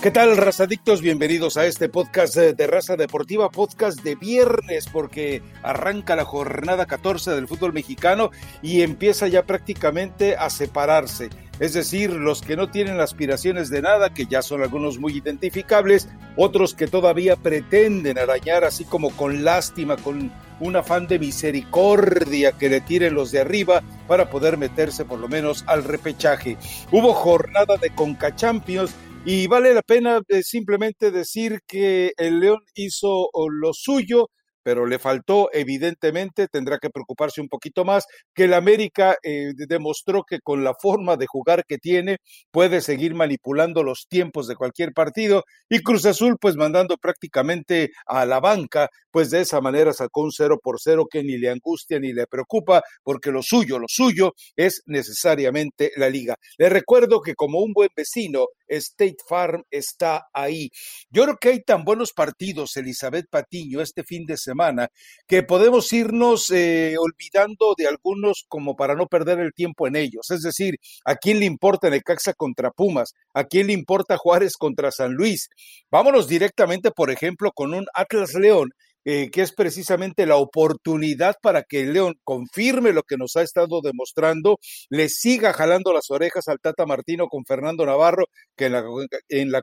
¿Qué tal, razadictos? Bienvenidos a este podcast de Raza Deportiva, podcast de viernes, porque arranca la jornada 14 del fútbol mexicano y empieza ya prácticamente a separarse. Es decir, los que no tienen aspiraciones de nada, que ya son algunos muy identificables, otros que todavía pretenden arañar así como con lástima, con un afán de misericordia que le tiren los de arriba para poder meterse por lo menos al repechaje. Hubo jornada de Conca Champions y vale la pena eh, simplemente decir que el León hizo lo suyo, pero le faltó, evidentemente, tendrá que preocuparse un poquito más, que el América eh, demostró que con la forma de jugar que tiene puede seguir manipulando los tiempos de cualquier partido y Cruz Azul pues mandando prácticamente a la banca, pues de esa manera sacó un cero por cero que ni le angustia ni le preocupa, porque lo suyo, lo suyo es necesariamente la liga. Le recuerdo que como un buen vecino, State Farm está ahí. Yo creo que hay tan buenos partidos, Elizabeth Patiño, este fin de semana que podemos irnos eh, olvidando de algunos como para no perder el tiempo en ellos. Es decir, ¿a quién le importa Necaxa contra Pumas? ¿A quién le importa Juárez contra San Luis? Vámonos directamente, por ejemplo, con un Atlas León eh, que es precisamente la oportunidad para que León confirme lo que nos ha estado demostrando, le siga jalando las orejas al Tata Martino con Fernando Navarro, que en la, en la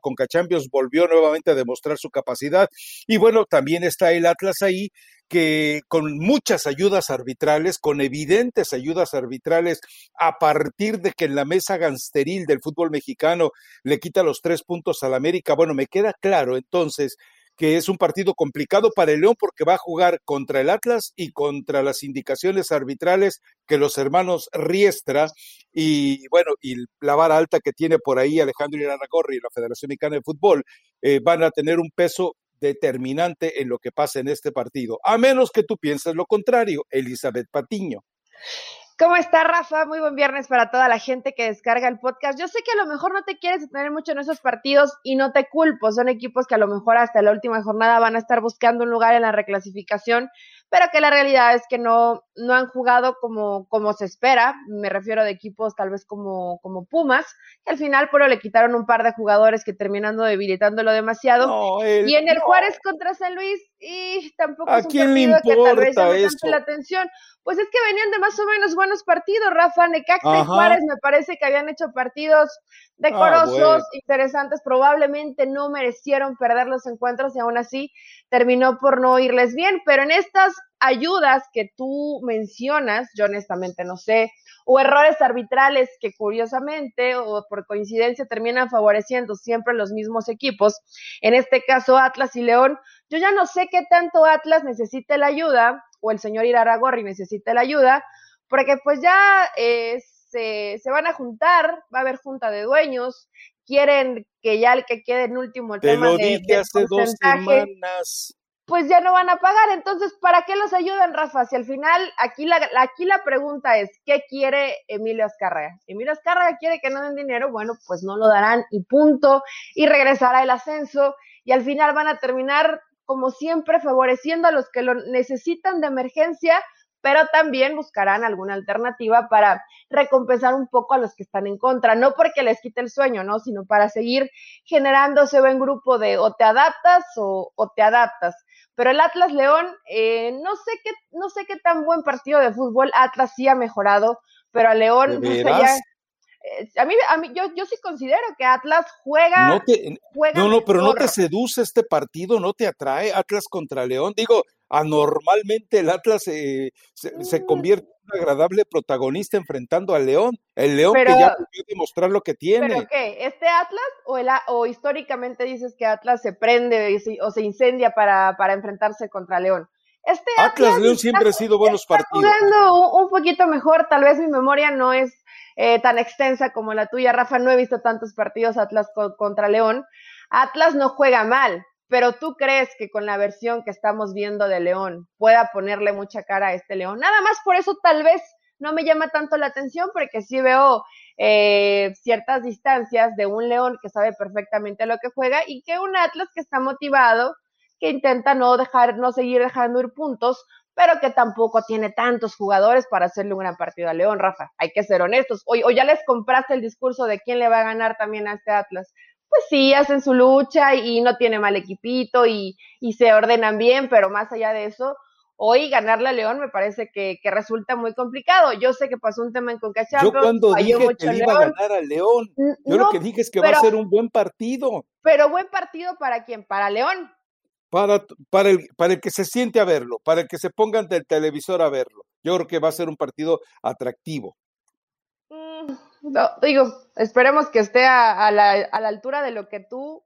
volvió nuevamente a demostrar su capacidad. Y bueno, también está el Atlas ahí, que con muchas ayudas arbitrales, con evidentes ayudas arbitrales, a partir de que en la mesa gansteril del fútbol mexicano le quita los tres puntos al América, bueno, me queda claro entonces que es un partido complicado para el León porque va a jugar contra el Atlas y contra las indicaciones arbitrales que los hermanos Riestra y bueno, y la vara alta que tiene por ahí Alejandro Iraragorri y la Federación Mexicana de Fútbol eh, van a tener un peso determinante en lo que pasa en este partido, a menos que tú pienses lo contrario, Elizabeth Patiño. ¿Cómo está Rafa? Muy buen viernes para toda la gente que descarga el podcast. Yo sé que a lo mejor no te quieres detener mucho en esos partidos y no te culpo. Son equipos que a lo mejor hasta la última jornada van a estar buscando un lugar en la reclasificación pero que la realidad es que no, no han jugado como, como se espera, me refiero de equipos tal vez como, como Pumas, que al final pero le quitaron un par de jugadores que terminando debilitándolo demasiado. y en el Juárez contra San Luis, y tampoco es un partido que tal vez llame tanto la atención. Pues es que venían de más o menos buenos partidos, Rafa, Necaxa y Juárez me parece que habían hecho partidos decorosos, ah, interesantes, probablemente no merecieron perder los encuentros y aún así terminó por no irles bien, pero en estas ayudas que tú mencionas, yo honestamente no sé, o errores arbitrales que curiosamente o por coincidencia terminan favoreciendo siempre los mismos equipos, en este caso Atlas y León, yo ya no sé qué tanto Atlas necesita la ayuda o el señor Iraragorri necesita la ayuda, porque pues ya eh, se, se, van a juntar, va a haber junta de dueños, quieren que ya el que quede en último el Te tema lo dije hace dos semanas pues ya no van a pagar. Entonces, ¿para qué los ayudan, Rafa? Si al final, aquí la, aquí la pregunta es, ¿qué quiere Emilio Azcárraga? Emilio Azcárraga quiere que no den dinero, bueno, pues no lo darán y punto, y regresará el ascenso, y al final van a terminar, como siempre, favoreciendo a los que lo necesitan de emergencia, pero también buscarán alguna alternativa para recompensar un poco a los que están en contra, no porque les quite el sueño, ¿no? Sino para seguir generándose un grupo de o te adaptas o, o te adaptas. Pero el Atlas León, eh, no sé qué, no sé qué tan buen partido de fútbol Atlas sí ha mejorado, pero a León, no sé ya, eh, a mí, a mí yo, yo sí considero que Atlas juega. No, no, no, pero no te seduce este partido, no te atrae Atlas contra León. Digo, anormalmente el Atlas eh, se, se, mm. convierte un agradable protagonista enfrentando al León. El León que ya pudo demostrar lo que tiene. ¿Pero qué? ¿Este Atlas o, el, o históricamente dices que Atlas se prende o se incendia para, para enfrentarse contra León? Este Atlas, León siempre ha sido buenos partidos. Jugando un, poquito mejor, tal vez mi memoria no es eh, tan extensa como la tuya, Rafa. No he visto tantos partidos Atlas contra León. Atlas no juega mal, pero tú crees que con la versión que estamos viendo de León pueda ponerle mucha cara a este León. Nada más por eso tal vez no me llama tanto la atención porque sí veo eh, ciertas distancias de un León que sabe perfectamente lo que juega y que un Atlas que está motivado, que intenta no dejar, no seguir dejando ir puntos, pero que tampoco tiene tantos jugadores para hacerle un gran partido a León, Rafa. Hay que ser honestos. O, o ya les compraste el discurso de quién le va a ganar también a este Atlas pues sí, hacen su lucha y no tiene mal equipito y, y se ordenan bien, pero más allá de eso, hoy ganarle a León me parece que, que, resulta muy complicado. Yo sé que pasó un tema en Conca Yo cuando dije que iba a ganar a León, yo lo que dije es que va a ser un buen partido. Pero buen partido para quién? Para León. Para, para, el, para el que se siente a verlo, para el que se pongan del televisor a verlo. Yo creo que va a ser un partido atractivo. No, digo, esperemos que esté a, a, la, a la altura de lo que tú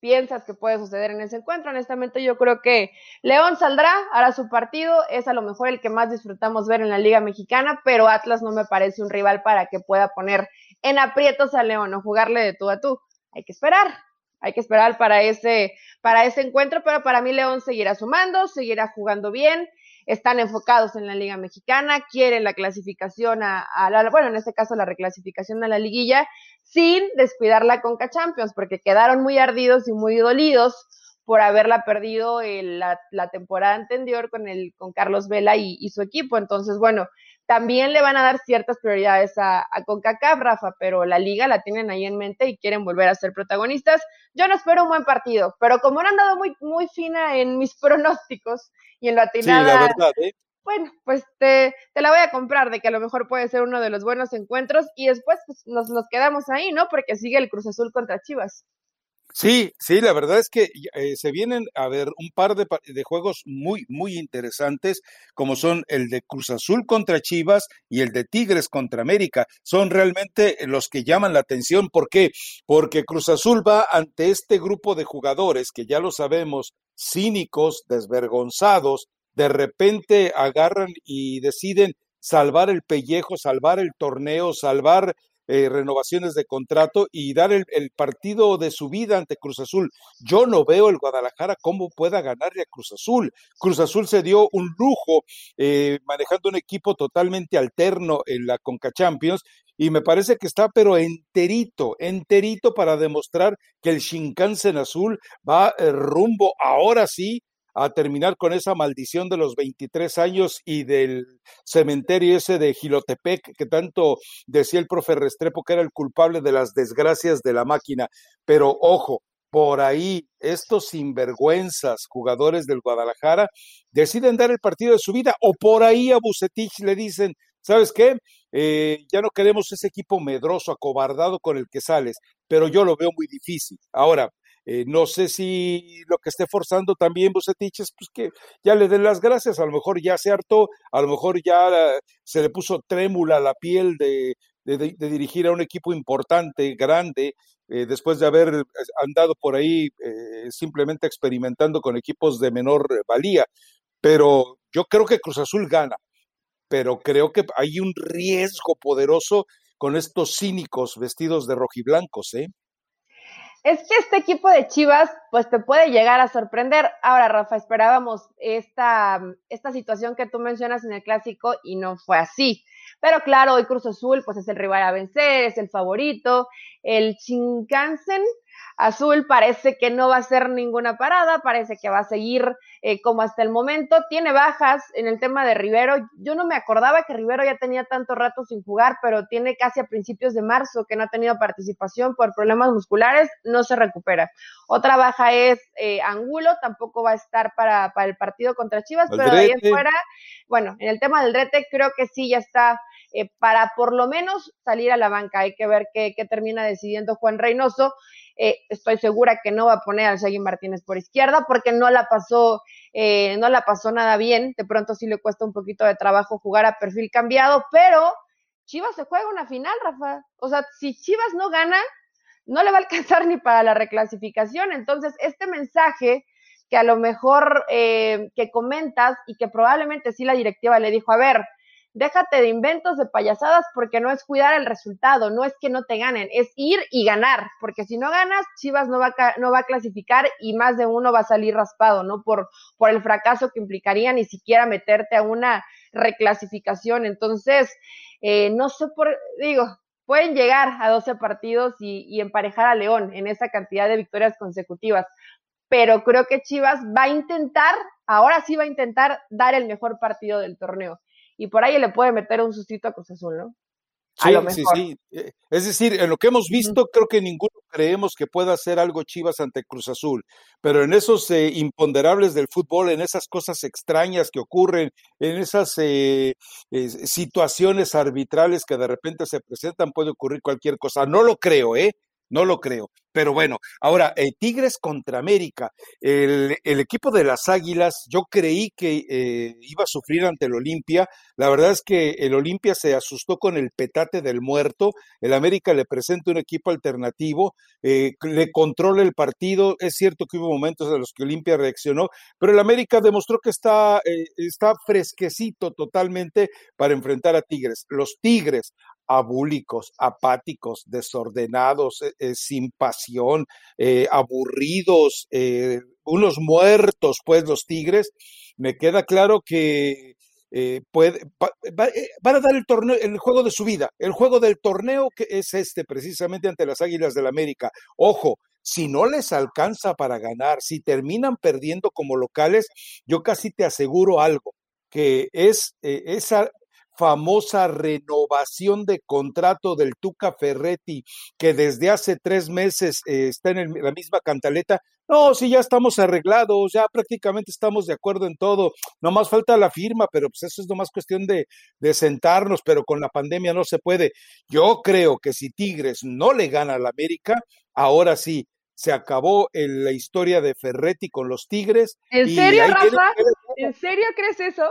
piensas que puede suceder en ese encuentro. Honestamente, yo creo que León saldrá, hará su partido, es a lo mejor el que más disfrutamos ver en la Liga Mexicana, pero Atlas no me parece un rival para que pueda poner en aprietos a León o jugarle de tú a tú. Hay que esperar, hay que esperar para ese, para ese encuentro, pero para mí León seguirá sumando, seguirá jugando bien están enfocados en la Liga Mexicana, quieren la clasificación a, la, bueno, en este caso la reclasificación a la liguilla, sin descuidar la Conca Champions, porque quedaron muy ardidos y muy dolidos por haberla perdido la, la, temporada anterior con, el, con Carlos Vela y, y, su equipo. Entonces, bueno, también le van a dar ciertas prioridades a, a CONCACAF, Rafa, pero la liga la tienen ahí en mente y quieren volver a ser protagonistas. Yo no espero un buen partido, pero como no han dado muy, muy fina en mis pronósticos y en la atinada, sí, la verdad, ¿eh? bueno, pues te, te, la voy a comprar de que a lo mejor puede ser uno de los buenos encuentros y después pues, nos, nos quedamos ahí, ¿no? Porque sigue el Cruz Azul contra Chivas. Sí, sí, la verdad es que eh, se vienen a ver un par de, de, juegos muy, muy interesantes, como son el de Cruz Azul contra Chivas y el de Tigres contra América. Son realmente los que llaman la atención. ¿Por qué? Porque Cruz Azul va ante este grupo de jugadores que ya lo sabemos, cínicos, desvergonzados, de repente agarran y deciden salvar el pellejo, salvar el torneo, salvar eh, renovaciones de contrato y dar el, partido de su vida ante Cruz Azul. Yo no veo el Guadalajara cómo pueda ganarle a Cruz Azul. Cruz Azul se dio un lujo eh, manejando un equipo totalmente alterno en la Conca Champions y me parece que está pero enterito, enterito para demostrar que el Shinkansen azul va eh, rumbo ahora sí a terminar con esa maldición de los 23 años y del cementerio ese de Gilotepec, que tanto decía el profe Restrepo que era el culpable de las desgracias de la máquina. Pero ojo, por ahí estos sinvergüenzas jugadores del Guadalajara deciden dar el partido de su vida o por ahí a Bucetich le dicen, ¿sabes qué? Eh, ya no queremos ese equipo medroso, acobardado con el que sales, pero yo lo veo muy difícil. Ahora, eh, no sé si lo que esté forzando también Bucetich es pues, que ya le den las gracias, a lo mejor ya se hartó, a lo mejor ya se le puso trémula la piel de, dirigir a un equipo importante, grande, eh, después de haber eh, andado por ahí simplemente experimentando con equipos de menor valía. Pero yo creo que Cruz Azul gana, pero creo que hay un riesgo poderoso con estos cínicos vestidos de rojiblancos, ¿eh? Es que este equipo de Chivas, pues te puede llegar a sorprender. Ahora, Rafa, esperábamos esta, esta situación que tú mencionas en el clásico y no fue así. Pero claro, hoy Cruz Azul, pues es el rival a vencer, es el favorito. El Shinkansen, Azul parece que no va a hacer ninguna parada, parece que va a seguir eh, como hasta el momento. Tiene bajas en el tema de Rivero. Yo no me acordaba que Rivero ya tenía tanto rato sin jugar, pero tiene casi a principios de marzo que no ha tenido participación por problemas musculares, no se recupera. Otra baja es eh, Angulo, tampoco va a estar para, para el partido contra Chivas, pero de ahí fuera, bueno, en el tema del Rete creo que sí ya está eh, para por lo menos salir a la banca. Hay que ver qué, termina decidiendo Juan Reynoso. Eh, estoy segura que no va a poner al Shaggy Martínez por izquierda porque no la pasó, eh, no la pasó nada bien. De pronto sí le cuesta un poquito de trabajo jugar a perfil cambiado, pero Chivas se juega una final, Rafa. O sea, si Chivas no gana, no le va a alcanzar ni para la reclasificación. Entonces, este mensaje que a lo mejor eh, que comentas y que probablemente sí la directiva le dijo, a ver, déjate de inventos, de payasadas, porque no es cuidar el resultado, no es que no te ganen, es ir y ganar, porque si no ganas, Chivas no va a, no va a clasificar y más de uno va a salir raspado, ¿no? Por, el fracaso que implicaría ni siquiera meterte a una reclasificación. Entonces, eh, no sé por, digo, pueden llegar a 12 partidos y emparejar a León en esa cantidad de victorias consecutivas, pero creo que Chivas va a intentar, ahora sí va a intentar dar el mejor partido del torneo y por ahí le puede meter un sustito a Cruz Azul, ¿no? Sí, sí, sí. Eh, es decir, en lo que hemos visto, creo que ninguno creemos que pueda hacer algo Chivas ante Cruz Azul, pero en esos eh, imponderables del fútbol, en esas cosas extrañas que ocurren, en esas eh, situaciones arbitrales que de repente se presentan, puede ocurrir cualquier cosa. No lo creo, ¿eh? No lo creo. Pero bueno, ahora, eh, Tigres contra América. El, equipo de las Águilas, yo creí que eh, iba a sufrir ante el Olimpia. La verdad es que el Olimpia se asustó con el petate del muerto. El América le presenta un equipo alternativo, eh, le controla el partido. Es cierto que hubo momentos en los que Olimpia reaccionó, pero el América demostró que está, está fresquecito totalmente para enfrentar a Tigres. Los Tigres, abúlicos, apáticos, desordenados, sin pasión eh, aburridos, eh, unos muertos, pues los Tigres, me queda claro que eh, puede, van a dar el torneo, el juego de su vida, el juego del torneo que es este, precisamente ante las Águilas del la América. Ojo, si no les alcanza para ganar, si terminan perdiendo como locales, yo casi te aseguro algo, que es esa famosa renovación de contrato del Tuca Ferretti, que desde hace tres meses eh, está en la misma cantaleta. No, sí, ya estamos arreglados, ya prácticamente estamos de acuerdo en todo. No más falta la firma, pero pues eso es nomás cuestión de, de sentarnos, pero con la pandemia no se puede. Yo creo que si Tigres no le gana a la América, ahora sí, se acabó la historia de Ferretti con los Tigres. ¿En serio, Rafa? ¿En serio crees eso?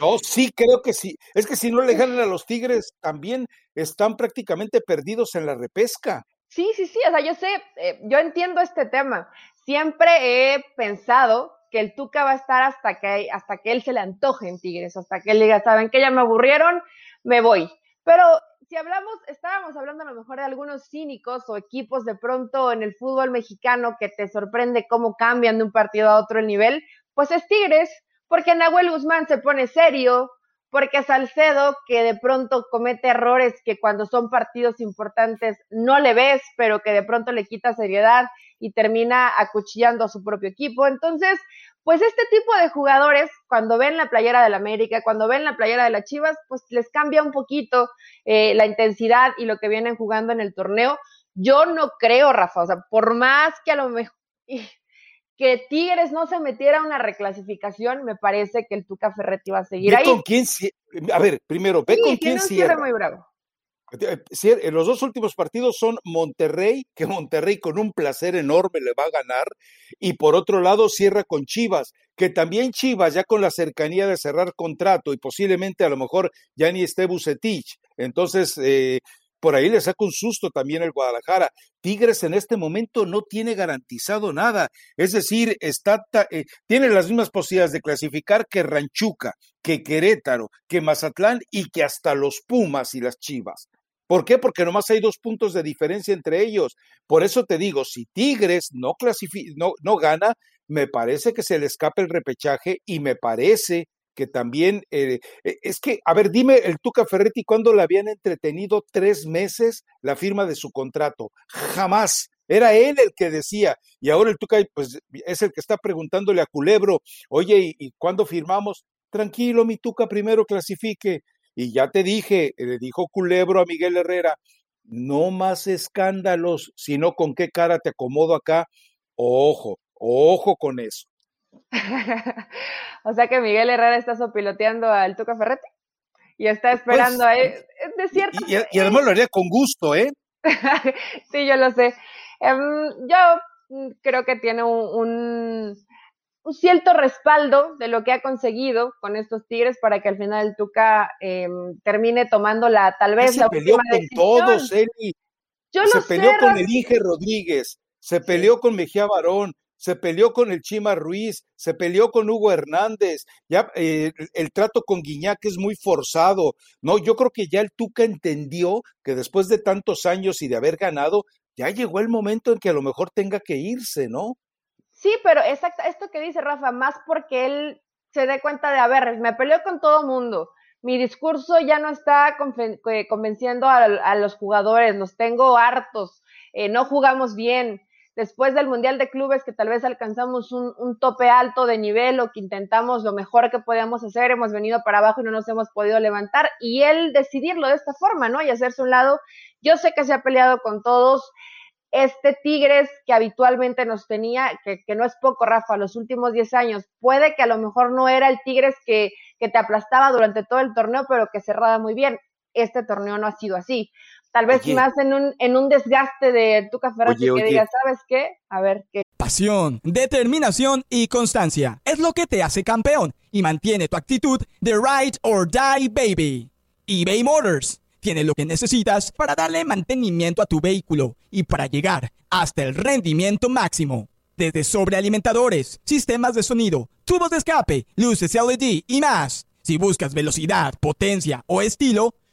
No, sí, creo que sí. Es que si no le ganan a los Tigres, también están prácticamente perdidos en la repesca. Sí, sí, sí, o sea, yo sé, eh, yo entiendo este tema. Siempre he pensado que el Tuca va a estar hasta que, hasta que él se le antoje en Tigres, hasta que él diga, saben que ya me aburrieron, me voy. Pero si hablamos, estábamos hablando a lo mejor de algunos cínicos o equipos de pronto en el fútbol mexicano que te sorprende cómo cambian de un partido a otro el nivel, pues es Tigres porque Nahuel Guzmán se pone serio, porque Salcedo, que de pronto comete errores que cuando son partidos importantes no le ves, pero que de pronto le quita seriedad y termina acuchillando a su propio equipo. Entonces, pues este tipo de jugadores, cuando ven la playera del América, cuando ven la playera de las Chivas, pues les cambia un poquito eh, la intensidad y lo que vienen jugando en el torneo. Yo no creo, Rafa, o sea, por más que a lo mejor que Tigres no se metiera a una reclasificación, me parece que el Tuca Ferretti va a seguir ahí. Con quién, a ver, primero, ve con quién cierra. muy bravo. Eh, los dos últimos partidos son Monterrey, que Monterrey con un placer enorme le va a ganar, y por otro lado cierra con Chivas, que también Chivas, ya con la cercanía de cerrar contrato y posiblemente a lo mejor ya ni esté Bucetich, entonces eh, por ahí le saca un susto también el Guadalajara. Tigres en este momento no tiene garantizado nada. Es decir, está, eh, tiene las mismas posibilidades de clasificar que Ranchuca, que Querétaro, que Mazatlán y que hasta los Pumas y las Chivas. ¿Por qué? Porque nomás hay dos puntos de diferencia entre ellos. Por eso te digo, si Tigres no, no, no gana, me parece que se le escapa el repechaje y me parece que también, eh, e, es que, a ver, dime el Tuca Ferretti, ¿cuándo le habían entretenido tres meses la firma de su contrato? Jamás. Era él el que decía, y ahora el Tuca pues, es el que está preguntándole a Culebro, oye, ¿y, cuándo firmamos? Tranquilo, mi Tuca, primero clasifique. Y ya te dije, le dijo Culebro a Miguel Herrera, no más escándalos, sino con qué cara te acomodo acá. Ojo, ojo con eso. o sea que Miguel Herrera está sopiloteando al Tuca Ferretti y está pues, esperando a él. De cierto. Y, además lo haría con gusto, ¿eh? sí, yo lo sé. Em, yo mm, creo que tiene un, un, cierto respaldo de lo que ha conseguido con estos Tigres para que al final el Tuca em, termine tomando la tal vez se peleó con todos, Eli. Yo se peleó con el Inge Rodríguez, se peleó con Mejía Barón, se peleó con el Chima Ruiz, se peleó con Hugo Hernández, ya eh, el trato con Guiñac es muy forzado. No, yo creo que ya el Tuca entendió que después de tantos años y de haber ganado, ya llegó el momento en que a lo mejor tenga que irse, ¿no? Sí, pero exacto, esto que dice Rafa, más porque él se dé cuenta de, a ver, me peleó con todo mundo. Mi discurso ya no está convenciendo a, los jugadores, los tengo hartos, eh, no jugamos bien, después del Mundial de Clubes, que tal vez alcanzamos un, tope alto de nivel o que intentamos lo mejor que podíamos hacer, hemos venido para abajo y no nos hemos podido levantar, y él decidirlo de esta forma, ¿no? Y hacerse un lado. Yo sé que se ha peleado con todos. Este Tigres que habitualmente nos tenía, que, que no es poco, Rafa, los últimos 10 años, puede que a lo mejor no era el Tigres que, que te aplastaba durante todo el torneo, pero que cerraba muy bien. Este torneo no ha sido así tal vez más en un, en un desgaste de tu Ferretti que diga, ¿sabes qué? A ver qué. Pasión, determinación y constancia es lo que te hace campeón y mantiene tu actitud de ride or die baby. eBay Motors tiene lo que necesitas para darle mantenimiento a tu vehículo y para llegar hasta el rendimiento máximo. Desde sobrealimentadores, sistemas de sonido, tubos de escape, luces LED y más. Si buscas velocidad, potencia o estilo,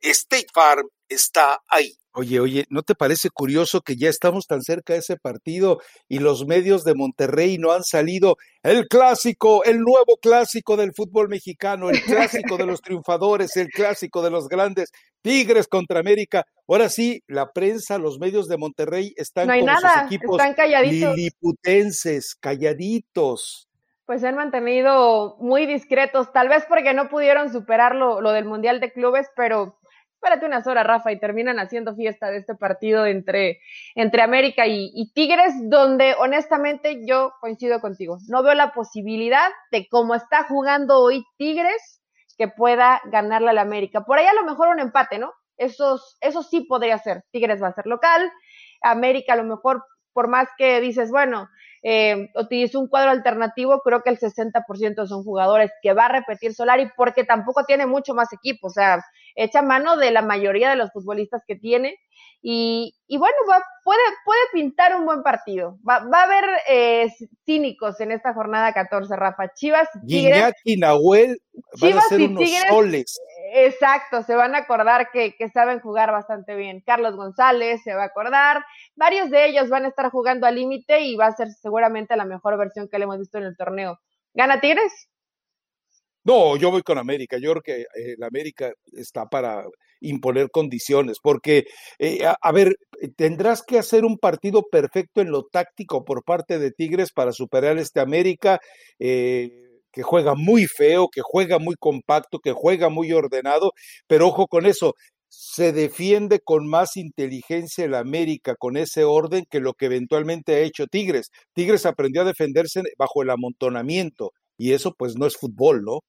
State Farm está ahí. Oye, oye, ¿no te parece curioso que ya estamos tan cerca de ese partido y los medios de Monterrey no han salido? El clásico, el nuevo clásico del fútbol mexicano, el clásico de los triunfadores, el clásico de los grandes, Tigres contra América. Ahora sí, la prensa, los medios de Monterrey están no hay como nada, sus equipos están calladitos. liliputenses, calladitos. Pues se han mantenido muy discretos, tal vez porque no pudieron superar lo, lo del Mundial de Clubes, pero espérate unas horas, Rafa, y terminan haciendo fiesta de este partido entre, entre América y, Tigres, donde honestamente yo coincido contigo. No veo la posibilidad de cómo está jugando hoy Tigres que pueda ganarle al América. Por ahí a lo mejor un empate, ¿no? Eso, eso sí podría ser. Tigres va a ser local, América a lo mejor, por más que dices, bueno, eh, utiliza un cuadro alternativo, creo que el 60% son jugadores que va a repetir Solari porque tampoco tiene mucho más equipo, o sea, echa mano de la mayoría de los futbolistas que tiene y, y bueno, va, puede, puede pintar un buen partido. Va, va a haber eh, cínicos en esta jornada 14, Rafa. Chivas y Tigres. y Nahuel van Chivas a ser y unos Tigres, soles. Exacto, se van a acordar que, que, saben jugar bastante bien. Carlos González se va a acordar. Varios de ellos van a estar jugando al límite y va a ser seguramente la mejor versión que le hemos visto en el torneo. ¿Gana Tigres? No, yo voy con América. Yo creo que eh, la América está para imponer condiciones, porque, eh, a, a, ver, tendrás que hacer un partido perfecto en lo táctico por parte de Tigres para superar este América. Eh, que juega muy feo, que juega muy compacto, que juega muy ordenado, pero ojo con eso, se defiende con más inteligencia el América con ese orden que lo que eventualmente ha hecho Tigres. Tigres aprendió a defenderse bajo el amontonamiento y eso pues no es fútbol, ¿no?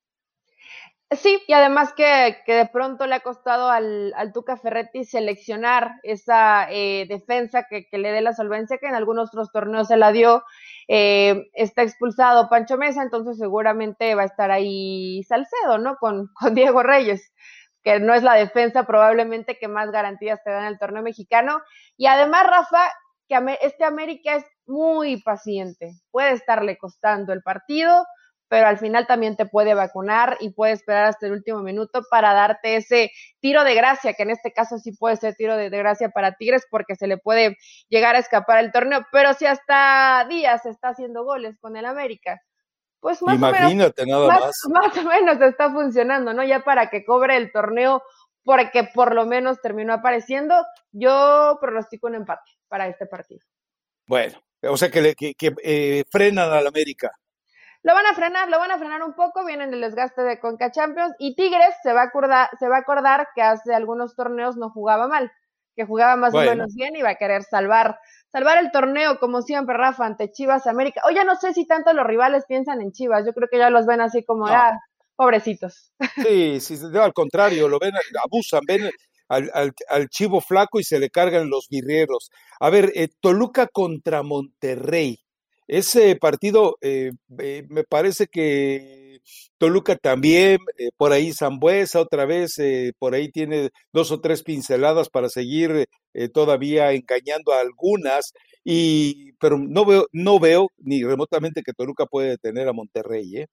Sí, y además que, que de pronto le ha costado al, al Tuca Ferretti seleccionar esa eh, defensa que, que, le dé la solvencia que en algunos otros torneos se la dio. Eh, está expulsado Pancho Mesa, entonces seguramente va a estar ahí Salcedo, ¿no? Con, con Diego Reyes, que no es la defensa probablemente que más garantías te da en el torneo mexicano. Y además, Rafa, que este América es muy paciente, puede estarle costando el partido pero al final también te puede vacunar y puede esperar hasta el último minuto para darte ese tiro de gracia, que en este caso sí puede ser tiro de, gracia para Tigres porque se le puede llegar a escapar el torneo, pero si hasta Díaz está haciendo goles con el América, pues más Imagínate, o menos, nada más, más o menos está funcionando, ¿no? Ya para que cobre el torneo porque por lo menos terminó apareciendo, yo pronostico un empate para este partido. Bueno, o sea que, le, que, que eh, frenan al América. Lo van a frenar, lo van a frenar un poco, vienen el desgaste de Conca Champions y Tigres se va a acordar, se va a acordar que hace algunos torneos no jugaba mal, que jugaba más bueno. o menos bien y va a querer salvar, salvar el torneo como siempre, Rafa, ante Chivas América. Oye, no sé si tanto los rivales piensan en Chivas, yo creo que ya los ven así como, no. ah, Pobrecitos. Sí, sí, al contrario, lo ven, abusan, ven al, al, chivo flaco y se le cargan los guerreros. A ver, eh, Toluca contra Monterrey. Ese partido eh, eh, me parece que Toluca también, por ahí Zambuesa otra vez, por ahí tiene dos o tres pinceladas para seguir todavía engañando a algunas, y, pero no veo, no veo ni remotamente que Toluca puede detener a Monterrey. ¿eh?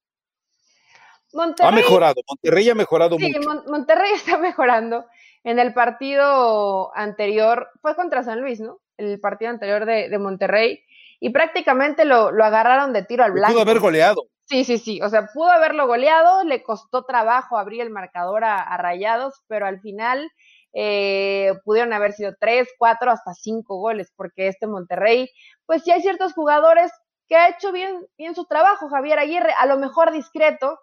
ha mejorado, Monterrey ha mejorado sí, mucho. Monterrey está mejorando. En el partido anterior, fue contra San Luis, ¿no? El partido anterior de, Monterrey, y prácticamente lo, agarraron de tiro al blanco. Pudo haber goleado. Sí, sí, sí, o sea, pudo haberlo goleado, le costó trabajo abrir el marcador a, Rayados, pero al final eh, pudieron haber sido tres, cuatro, hasta cinco goles, porque este Monterrey, pues sí hay ciertos jugadores que ha hecho bien, bien su trabajo, Javier Aguirre, a lo mejor discreto,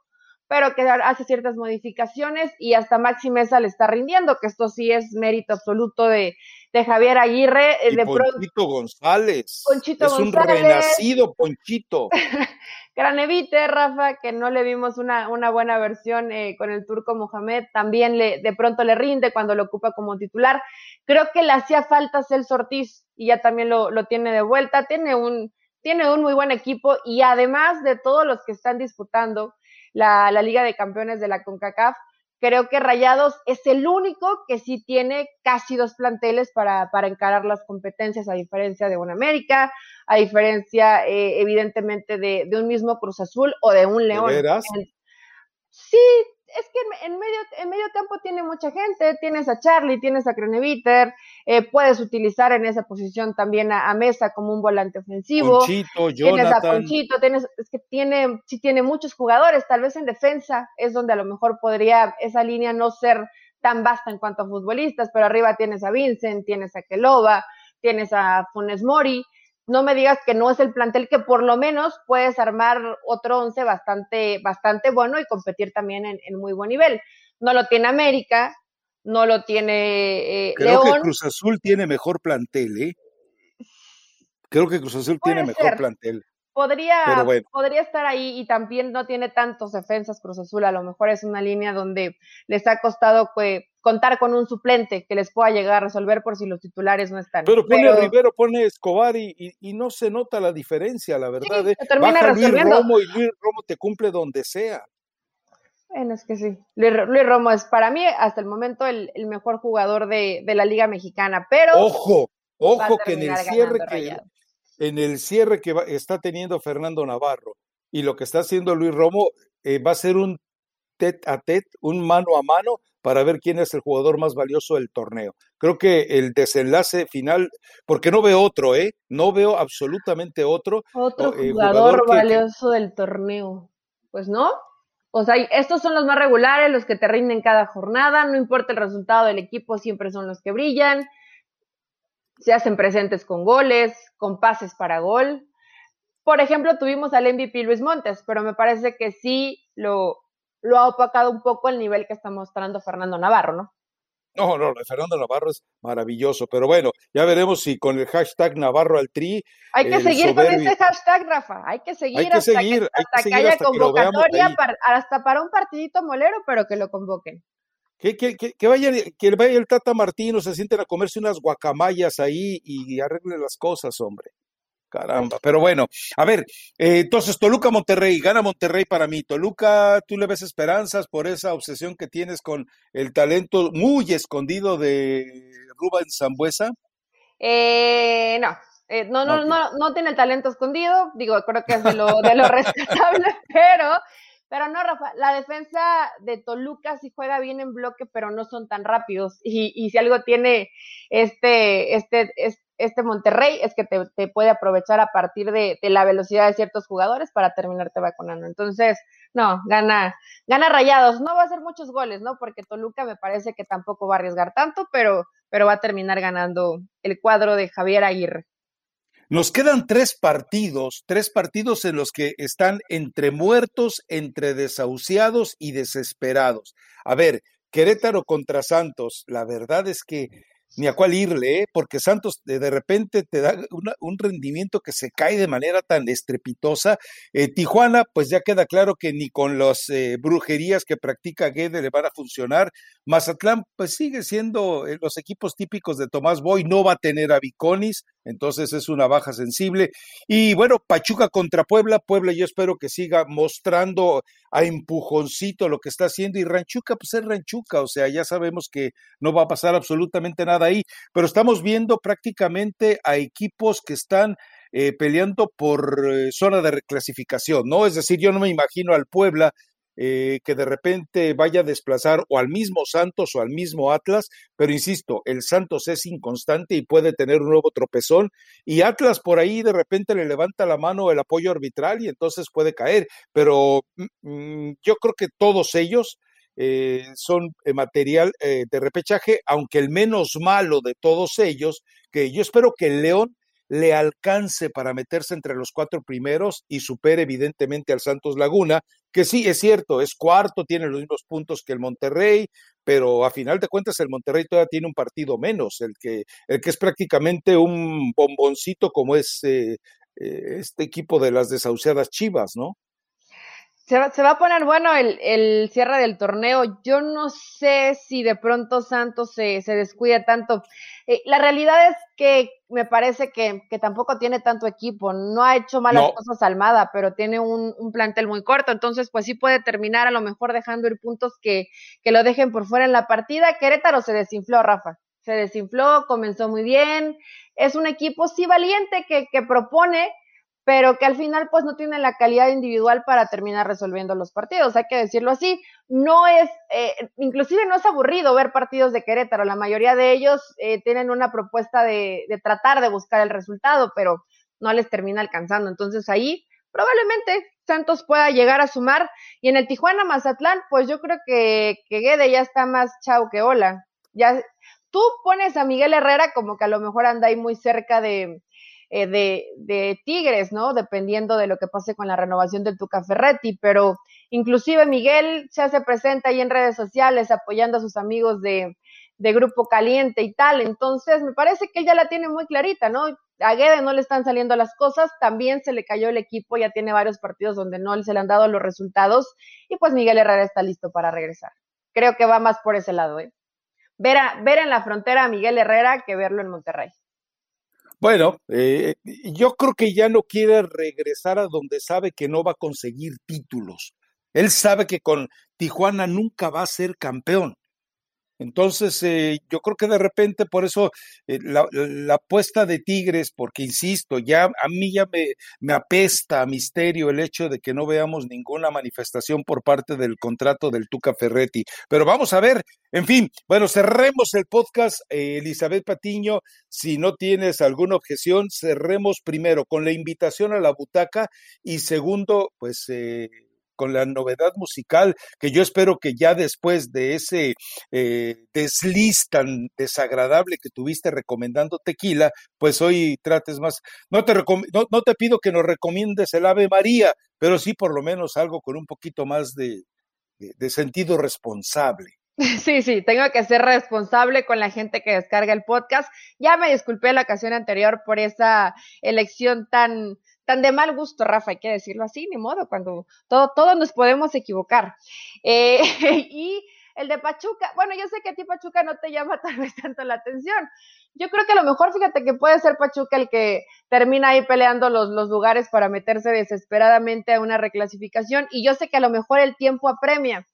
pero que hace ciertas modificaciones y hasta Maxi Mesa le está rindiendo, que esto sí es mérito absoluto de, Javier Aguirre. Eh, de Ponchito González. Ponchito es un renacido Ponchito. Granevite, Rafa, que no le vimos una, una buena versión eh, con el turco Mohamed, también le, de pronto le rinde cuando lo ocupa como titular. Creo que le hacía falta Celso Ortiz y ya también lo, lo tiene de vuelta. Tiene un, tiene un muy buen equipo y además de todos los que están disputando, la, Liga de Campeones de la CONCACAF. Creo que Rayados es el único que sí tiene casi dos planteles para, para encarar las competencias, a diferencia de un América, a diferencia, eh, evidentemente, de, de, un mismo Cruz Azul o de un León. Sí, es que en medio, en medio tiempo tiene mucha gente, tienes a Charlie, tienes a Croneviter, eh, puedes utilizar en esa posición también a, Mesa como un volante ofensivo. Tienes a Ponchito, tienes, es que tiene, sí tiene muchos jugadores, tal vez en defensa es donde a lo mejor podría esa línea no ser tan vasta en cuanto a futbolistas, pero arriba tienes a Vincent, tienes a Kelova, tienes a Funes Mori, no me digas que no es el plantel que por lo menos puedes armar otro once bastante, bastante bueno y competir también en, muy buen nivel. No lo tiene América, no lo tiene eh, Creo que Cruz Azul tiene mejor plantel, ¿eh? Creo que Cruz Azul tiene mejor plantel. Podría, podría estar ahí y también no tiene tantos defensas Cruz Azul. A lo mejor es una línea donde les ha costado pues, contar con un suplente que les pueda llegar a resolver por si los titulares no están. Pero pone a Rivero, pone Escobar y, y, no se nota la diferencia, la verdad. ¿eh? termina Baja Luis Romo y Luis Romo te cumple donde sea. Bueno, es que sí. Luis, Romo es para mí hasta el momento el, mejor jugador de, de, la Liga Mexicana, pero... Ojo, ojo que en el cierre que, en el cierre que está teniendo Fernando Navarro y lo que está haciendo Luis Romo eh, va a ser un tet a tet, un mano a mano para ver quién es el jugador más valioso del torneo. Creo que el desenlace final, porque no veo otro, ¿eh? No veo absolutamente otro. Otro eh, jugador, valioso del torneo. Pues no. O sea, estos son los más regulares, los que te rinden cada jornada, no importa el resultado del equipo, siempre son los que brillan se hacen presentes con goles, con pases para gol. Por ejemplo, tuvimos al MVP Luis Montes, pero me parece que sí lo, lo ha opacado un poco el nivel que está mostrando Fernando Navarro, ¿no? No, no, Fernando Navarro es maravilloso, pero bueno, ya veremos si con el hashtag Navarro al Tri. Hay que seguir con ese hashtag, Rafa, hay que seguir hay que hasta seguir, que, hasta que, haya convocatoria, hasta para un partidito molero, pero que lo convoquen. Que, que, que, vaya, que vaya el Tata Martino, se sienten a comerse unas guacamayas ahí y arreglen las cosas, hombre. Caramba, pero bueno, a ver, eh, entonces Toluca Monterrey, gana Monterrey para mí. Toluca, ¿tú le ves esperanzas por esa obsesión que tienes con el talento muy escondido de Rubén Zambuesa? Eh, no, eh, no, no, no, no, tiene el talento escondido, digo, creo que es de lo, de lo rescatable, pero pero no, Rafa, la defensa de Toluca sí juega bien en bloque, pero no son tan rápidos. Y, y si algo tiene este, este, este, Monterrey es que te, puede aprovechar a partir de, la velocidad de ciertos jugadores para terminarte vacunando. Entonces, no, gana, gana rayados. No va a ser muchos goles, ¿no? Porque Toluca me parece que tampoco va a arriesgar tanto, pero, pero va a terminar ganando el cuadro de Javier Aguirre. Nos quedan tres partidos, tres partidos en los que están entre muertos, entre desahuciados y desesperados. A ver, Querétaro contra Santos, la verdad es que ni a cuál irle, ¿eh? porque Santos de, repente te da un rendimiento que se cae de manera tan estrepitosa. Eh, Tijuana, pues ya queda claro que ni con las eh, brujerías que practica Guede le van a funcionar. Mazatlán, pues sigue siendo los equipos típicos de Tomás Boy, no va a tener a Viconis, entonces es una baja sensible. Y bueno, Pachuca contra Puebla, Puebla yo espero que siga mostrando a empujoncito lo que está haciendo y Ranchuca, pues es Ranchuca, o sea, ya sabemos que no va a pasar absolutamente nada ahí, pero estamos viendo prácticamente a equipos que están eh, peleando por eh, zona de reclasificación, ¿no? Es decir, yo no me imagino al Puebla eh, que de repente vaya a desplazar o al mismo Santos o al mismo Atlas, pero insisto, el Santos es inconstante y puede tener un nuevo tropezón y Atlas por ahí de repente le levanta la mano el apoyo arbitral y entonces puede caer, pero mm, mm, yo creo que todos ellos eh, son eh, material de repechaje, aunque el menos malo de todos ellos, que yo espero que el León le alcance para meterse entre los cuatro primeros y supere evidentemente al Santos Laguna, que sí, es cierto, es cuarto, tiene los mismos puntos que el Monterrey, pero a final de cuentas el Monterrey todavía tiene un partido menos, el que, el que es prácticamente un bomboncito como es eh, eh, este equipo de las desahuciadas Chivas, ¿no? Se va, se va, a poner bueno el, el, cierre del torneo. Yo no sé si de pronto Santos se, se descuida tanto. Eh, la realidad es que me parece que, que, tampoco tiene tanto equipo. No ha hecho malas cosas Almada, pero tiene un, un, plantel muy corto. Entonces, pues sí puede terminar a lo mejor dejando ir puntos que, que lo dejen por fuera en la partida. Querétaro se desinfló, Rafa. Se desinfló, comenzó muy bien. Es un equipo sí valiente que, que propone pero que al final pues no tiene la calidad individual para terminar resolviendo los partidos, hay que decirlo así. No es, eh, inclusive no es aburrido ver partidos de Querétaro, la mayoría de ellos eh, tienen una propuesta de, de, tratar de buscar el resultado, pero no les termina alcanzando. Entonces ahí probablemente Santos pueda llegar a sumar. Y en el Tijuana Mazatlán, pues yo creo que, que Guede ya está más chao que hola. Ya, tú pones a Miguel Herrera como que a lo mejor anda ahí muy cerca de eh, de, de, Tigres, ¿no? Dependiendo de lo que pase con la renovación del Tuca Ferretti, pero inclusive Miguel se hace presente ahí en redes sociales apoyando a sus amigos de, de Grupo Caliente y tal, entonces me parece que ella la tiene muy clarita, ¿no? A Guede no le están saliendo las cosas, también se le cayó el equipo, ya tiene varios partidos donde no se le han dado los resultados y pues Miguel Herrera está listo para regresar. Creo que va más por ese lado, ¿eh? Ver, a, ver en la frontera a Miguel Herrera que verlo en Monterrey. Bueno, eh, yo creo que ya no quiere regresar a donde sabe que no va a conseguir títulos. Él sabe que con Tijuana nunca va a ser campeón. Entonces, eh, yo creo que de repente por eso eh, la, apuesta de Tigres, porque insisto, ya a mí ya me, me, apesta a misterio el hecho de que no veamos ninguna manifestación por parte del contrato del Tuca Ferretti. Pero vamos a ver, en fin, bueno, cerremos el podcast, eh, Elizabeth Patiño, si no tienes alguna objeción, cerremos primero con la invitación a la butaca y segundo, pues con la novedad musical, que yo espero que ya después de ese eh, desliz tan desagradable que tuviste recomendando tequila, pues hoy trates más. No te, no, no te pido que nos recomiendes el Ave María, pero sí por lo menos algo con un poquito más de, de sentido responsable. Sí, sí, tengo que ser responsable con la gente que descarga el podcast. Ya me disculpé la ocasión anterior por esa elección tan, tan de mal gusto, Rafa, hay que decirlo así, ni modo, cuando todo, todos nos podemos equivocar. Eh, y el de Pachuca, bueno, yo sé que a ti Pachuca no te llama tal vez tanto la atención. Yo creo que a lo mejor, fíjate que puede ser Pachuca el que termina ahí peleando los, los lugares para meterse desesperadamente a una reclasificación y yo sé que a lo mejor el tiempo apremia.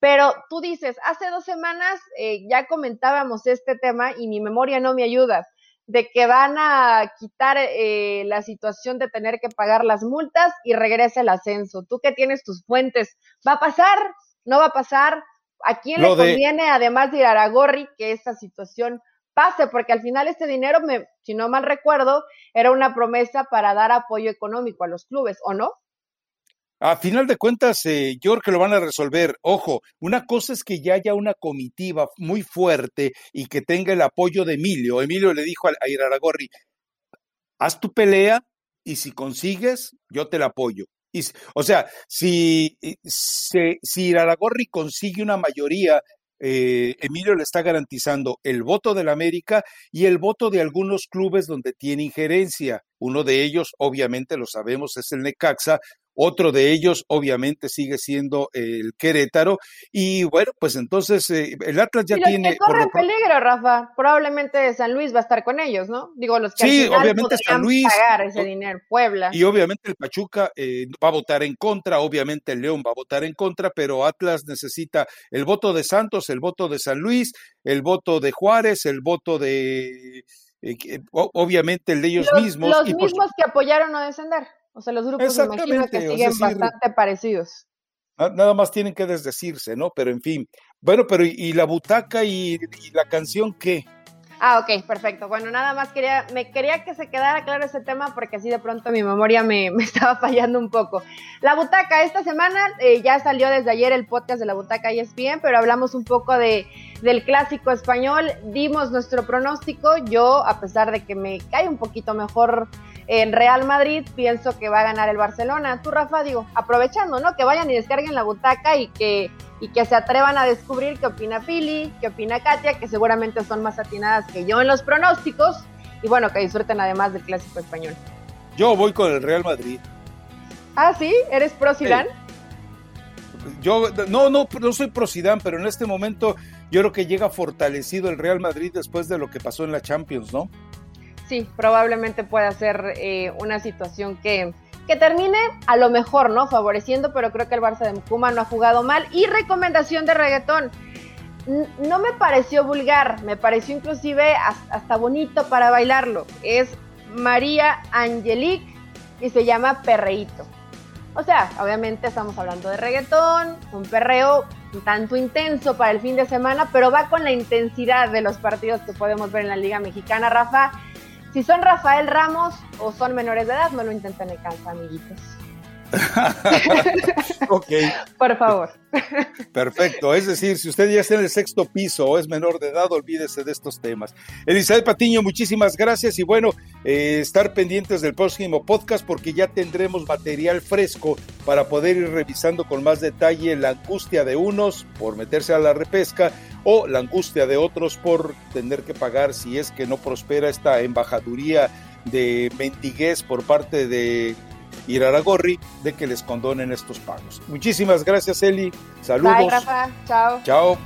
Pero tú dices, hace dos semanas eh, ya comentábamos este tema y mi memoria no me ayuda de que van a quitar eh, la situación de tener que pagar las multas y regrese el ascenso. Tú que tienes tus fuentes, ¿va a pasar? ¿No va a pasar? ¿A quién le conviene, además de Aragorri, que esta situación pase? Porque al final este dinero, me, si no mal recuerdo, era una promesa para dar apoyo económico a los clubes, ¿o no? A final de cuentas, eh, yo que lo van a resolver. Ojo, una cosa es que ya haya una comitiva muy fuerte y que tenga el apoyo de Emilio. Emilio le dijo a, a Iraragorri, haz tu pelea y si consigues, yo te la apoyo. Y, o sea, si, si, si Iraragorri consigue una mayoría eh, Emilio le está garantizando el voto del América y el voto de algunos clubes donde tiene injerencia. Uno de ellos, obviamente lo sabemos, es el Necaxa, otro de ellos, obviamente, sigue siendo el Querétaro. Y bueno, pues entonces eh, el Atlas ya tiene. Que corren peligro, Rafa. Probablemente San Luis va a estar con ellos, ¿no? Digo, los que sí, obviamente San Luis. pagar ese dinero. Puebla. Y obviamente el Pachuca eh, va a votar en contra, obviamente el León va a votar en contra, pero Atlas necesita el voto de Santos, el voto de San Luis, el voto de Juárez, el voto de. Eh, obviamente el de ellos mismos. Los mismos que apoyaron a descender. O sea, los grupos me imagino que siguen bastante parecidos. Nada más tienen que desdecirse, ¿no? Pero en fin. Bueno, pero ¿y, la butaca y, la canción qué? Ah, ok, perfecto. Bueno, nada más quería, me quería que se quedara claro ese tema porque así de pronto mi memoria me, estaba fallando un poco. La butaca, esta semana eh, ya salió desde ayer el podcast de la butaca ESPN, pero hablamos un poco de, del clásico español, dimos nuestro pronóstico. Yo, a pesar de que me cae un poquito mejor en Real Madrid, pienso que va a ganar el Barcelona. Tú, Rafa, digo, aprovechando, ¿no? Que vayan y descarguen la butaca y que, y que se atrevan a descubrir qué opina Pili, qué opina Katia, que seguramente son más atinadas que yo en los pronósticos. Y bueno, que disfruten además del clásico español. Yo voy con el Real Madrid. Ah, sí, ¿eres pro Zidane? Yo no, no, no soy pro Zidane, pero en este momento yo creo que llega fortalecido el Real Madrid después de lo que pasó en la Champions, ¿no? Sí, probablemente pueda ser eh, una situación que, que termine a lo mejor, ¿no? Favoreciendo, pero creo que el Barça de Mukuma no ha jugado mal. Y recomendación de reggaetón. No me pareció vulgar, me pareció inclusive hasta bonito para bailarlo. Es María Angelique y se llama Perreíto. O sea, obviamente estamos hablando de reggaetón, un perreo un tanto intenso para el fin de semana, pero va con la intensidad de los partidos que podemos ver en la Liga Mexicana, Rafa. Si son Rafael Ramos o son menores de edad, no lo intenten en casa, amiguitos. ok. Por favor. Perfecto. Es decir, si usted ya está en el sexto piso o es menor de edad, olvídese de estos temas. Elizabeth Patiño, muchísimas gracias y bueno, eh, estar pendientes del próximo podcast porque ya tendremos material fresco para poder ir revisando con más detalle la angustia de unos por meterse a la repesca o la angustia de otros por tener que pagar si es que no prospera esta embajaduría de mentiguez por parte de Iraragorri de que les condonen estos pagos. Muchísimas gracias, Eli. Saludos. Bye, Rafa. Chao. Chao.